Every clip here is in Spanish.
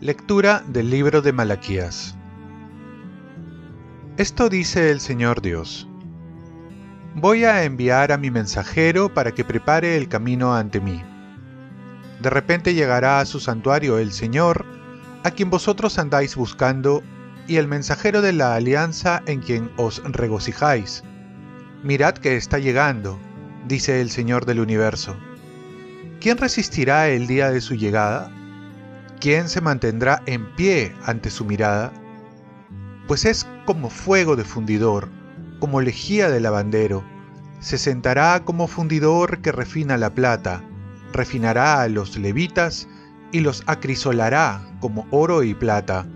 Lectura del libro de Malaquías. Esto dice el Señor Dios. Voy a enviar a mi mensajero para que prepare el camino ante mí. De repente llegará a su santuario el Señor, a quien vosotros andáis buscando, y el mensajero de la alianza en quien os regocijáis. Mirad que está llegando, dice el Señor del universo. ¿Quién resistirá el día de su llegada? ¿quién se mantendrá en pie ante su mirada? Pues es como fuego de fundidor, como lejía de lavandero, se sentará como fundidor que refina la plata, refinará a los levitas y los acrisolará como oro y plata,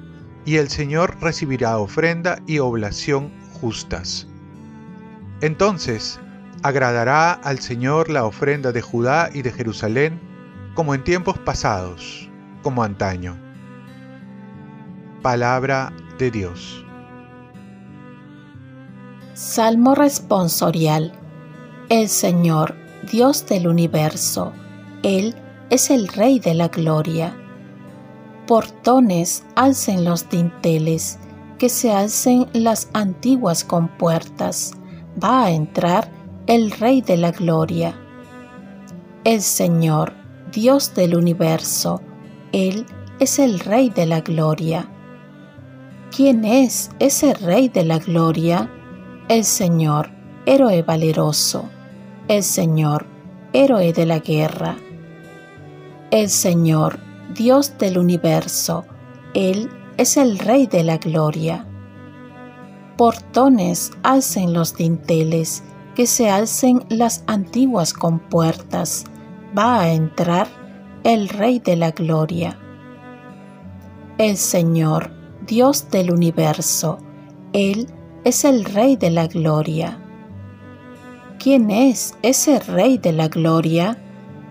y el Señor recibirá ofrenda y oblación justas. Entonces agradará al Señor la ofrenda de Judá y de Jerusalén como en tiempos pasados como antaño. Palabra de Dios. Salmo responsorial. El Señor, Dios del universo, Él es el Rey de la gloria. Portones alcen los dinteles, que se alcen las antiguas compuertas. Va a entrar el Rey de la gloria. El Señor, Dios del universo, él es el Rey de la Gloria. ¿Quién es ese Rey de la Gloria? El Señor, héroe valeroso. El Señor, héroe de la guerra. El Señor, Dios del universo. Él es el Rey de la Gloria. Portones alcen los dinteles, que se alcen las antiguas compuertas. Va a entrar el Rey de la Gloria. El Señor, Dios del universo, Él es el Rey de la Gloria. ¿Quién es ese Rey de la Gloria?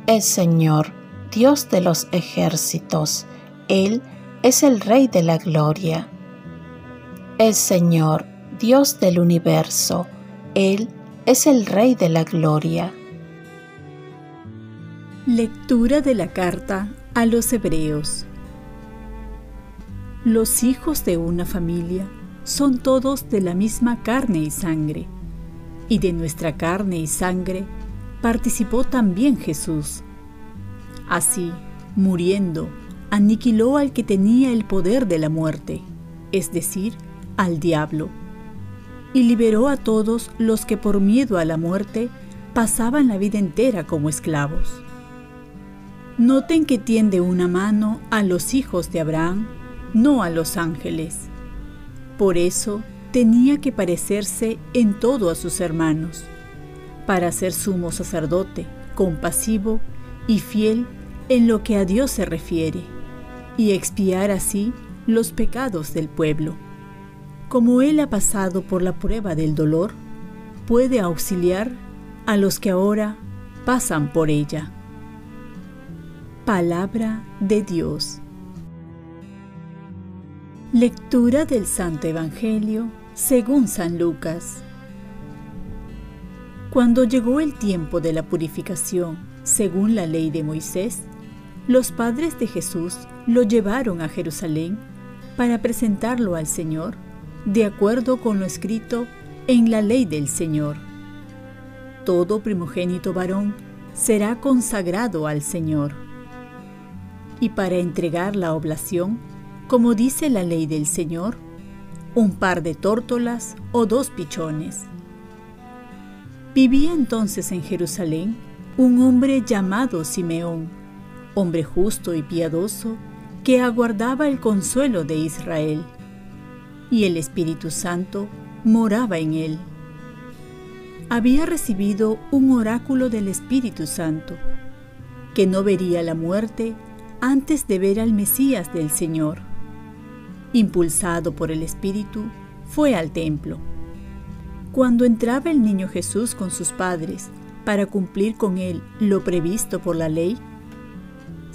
El Señor, Dios de los ejércitos, Él es el Rey de la Gloria. El Señor, Dios del universo, Él es el Rey de la Gloria. Lectura de la carta a los Hebreos Los hijos de una familia son todos de la misma carne y sangre, y de nuestra carne y sangre participó también Jesús. Así, muriendo, aniquiló al que tenía el poder de la muerte, es decir, al diablo, y liberó a todos los que por miedo a la muerte pasaban la vida entera como esclavos. Noten que tiende una mano a los hijos de Abraham, no a los ángeles. Por eso tenía que parecerse en todo a sus hermanos, para ser sumo sacerdote, compasivo y fiel en lo que a Dios se refiere, y expiar así los pecados del pueblo. Como Él ha pasado por la prueba del dolor, puede auxiliar a los que ahora pasan por ella. Palabra de Dios. Lectura del Santo Evangelio según San Lucas. Cuando llegó el tiempo de la purificación, según la ley de Moisés, los padres de Jesús lo llevaron a Jerusalén para presentarlo al Señor, de acuerdo con lo escrito en la ley del Señor. Todo primogénito varón será consagrado al Señor y para entregar la oblación, como dice la ley del Señor, un par de tórtolas o dos pichones. Vivía entonces en Jerusalén un hombre llamado Simeón, hombre justo y piadoso, que aguardaba el consuelo de Israel, y el Espíritu Santo moraba en él. Había recibido un oráculo del Espíritu Santo, que no vería la muerte antes de ver al Mesías del Señor. Impulsado por el Espíritu, fue al templo. Cuando entraba el niño Jesús con sus padres para cumplir con él lo previsto por la ley,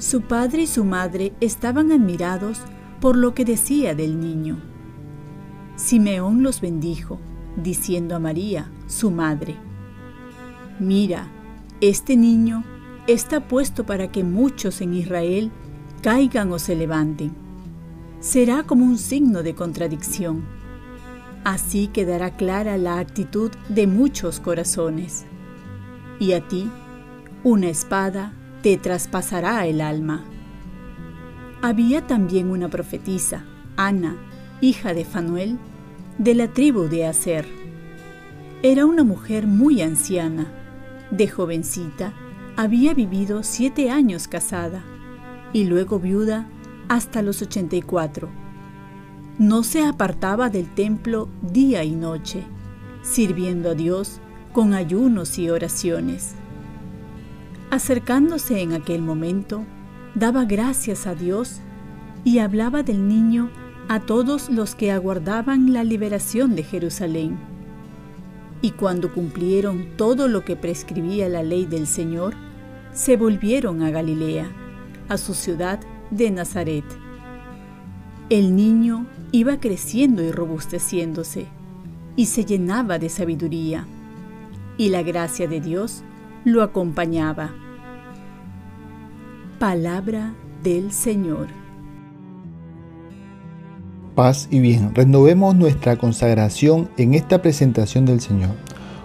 Su padre y su madre estaban admirados por lo que decía del niño. Simeón los bendijo, diciendo a María, su madre, Mira, este niño está puesto para que muchos en Israel caigan o se levanten. Será como un signo de contradicción. Así quedará clara la actitud de muchos corazones. Y a ti, una espada te traspasará el alma. Había también una profetisa, Ana, hija de Fanuel, de la tribu de Aser. Era una mujer muy anciana. De jovencita, había vivido siete años casada y luego viuda hasta los 84. No se apartaba del templo día y noche, sirviendo a Dios con ayunos y oraciones. Acercándose en aquel momento, daba gracias a Dios y hablaba del niño a todos los que aguardaban la liberación de Jerusalén. Y cuando cumplieron todo lo que prescribía la ley del Señor, se volvieron a Galilea, a su ciudad de Nazaret. El niño iba creciendo y robusteciéndose, y se llenaba de sabiduría, y la gracia de Dios lo acompañaba. Palabra del Señor. Paz y bien, renovemos nuestra consagración en esta presentación del Señor.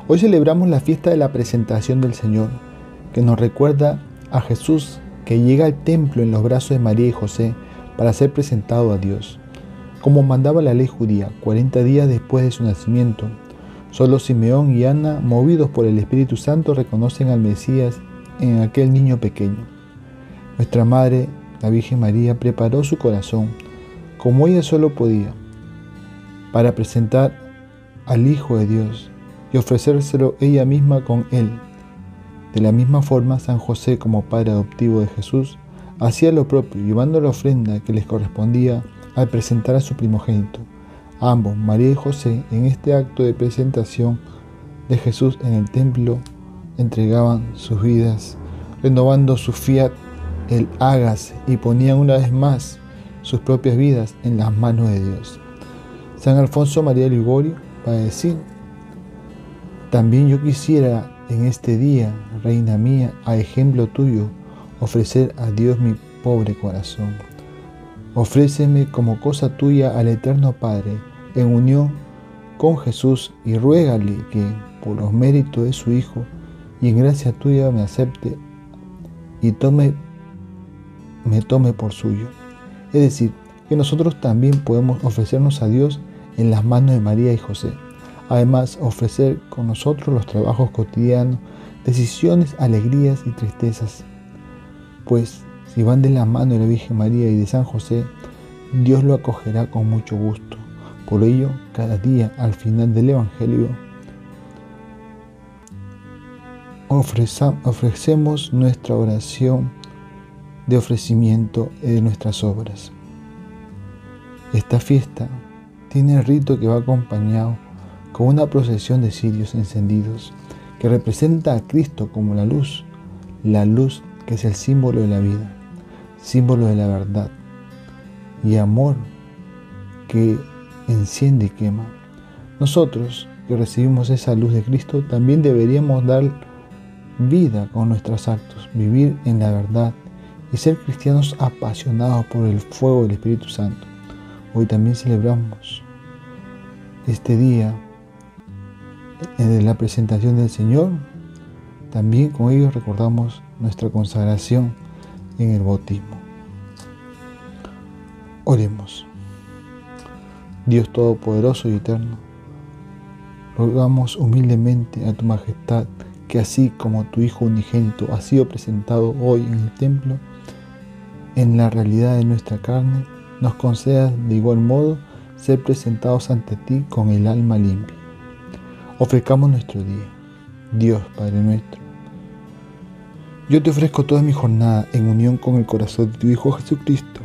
Hoy celebramos la fiesta de la presentación del Señor, que nos recuerda a Jesús que llega al templo en los brazos de María y José para ser presentado a Dios. Como mandaba la ley judía, 40 días después de su nacimiento, solo Simeón y Ana, movidos por el Espíritu Santo, reconocen al Mesías en aquel niño pequeño. Nuestra Madre, la Virgen María, preparó su corazón, como ella solo podía, para presentar al Hijo de Dios y ofrecérselo ella misma con Él. De la misma forma, San José, como padre adoptivo de Jesús, hacía lo propio, llevando la ofrenda que les correspondía al presentar a su primogénito. Ambos, María y José, en este acto de presentación de Jesús en el templo, entregaban sus vidas, renovando su fiat el hágase y ponían una vez más sus propias vidas en las manos de Dios. San Alfonso María Ligorio va a decir, también yo quisiera en este día, Reina mía, a ejemplo tuyo, ofrecer a Dios mi pobre corazón. Ofréceme como cosa tuya al Eterno Padre, en unión con Jesús, y ruégale que, por los méritos de su Hijo, y en gracia tuya me acepte y tome me tome por suyo. Es decir, que nosotros también podemos ofrecernos a Dios en las manos de María y José. Además, ofrecer con nosotros los trabajos cotidianos, decisiones, alegrías y tristezas. Pues si van de la mano de la Virgen María y de San José, Dios lo acogerá con mucho gusto. Por ello, cada día al final del Evangelio, ofrecemos nuestra oración de ofrecimiento de nuestras obras. Esta fiesta tiene el rito que va acompañado con una procesión de cirios encendidos que representa a Cristo como la luz, la luz que es el símbolo de la vida, símbolo de la verdad y amor que enciende y quema. Nosotros que recibimos esa luz de Cristo también deberíamos dar vida con nuestros actos, vivir en la verdad y ser cristianos apasionados por el fuego del Espíritu Santo. Hoy también celebramos este día de la presentación del Señor. También con ellos recordamos nuestra consagración en el bautismo. Oremos. Dios Todopoderoso y Eterno, rogamos humildemente a tu majestad que así como tu Hijo unigénito ha sido presentado hoy en el templo, en la realidad de nuestra carne, nos concedas de igual modo ser presentados ante ti con el alma limpia. Ofrezcamos nuestro día. Dios, Padre nuestro. Yo te ofrezco toda mi jornada en unión con el corazón de tu Hijo Jesucristo.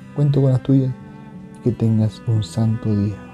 cuento con las tuyas, que tengas un santo día.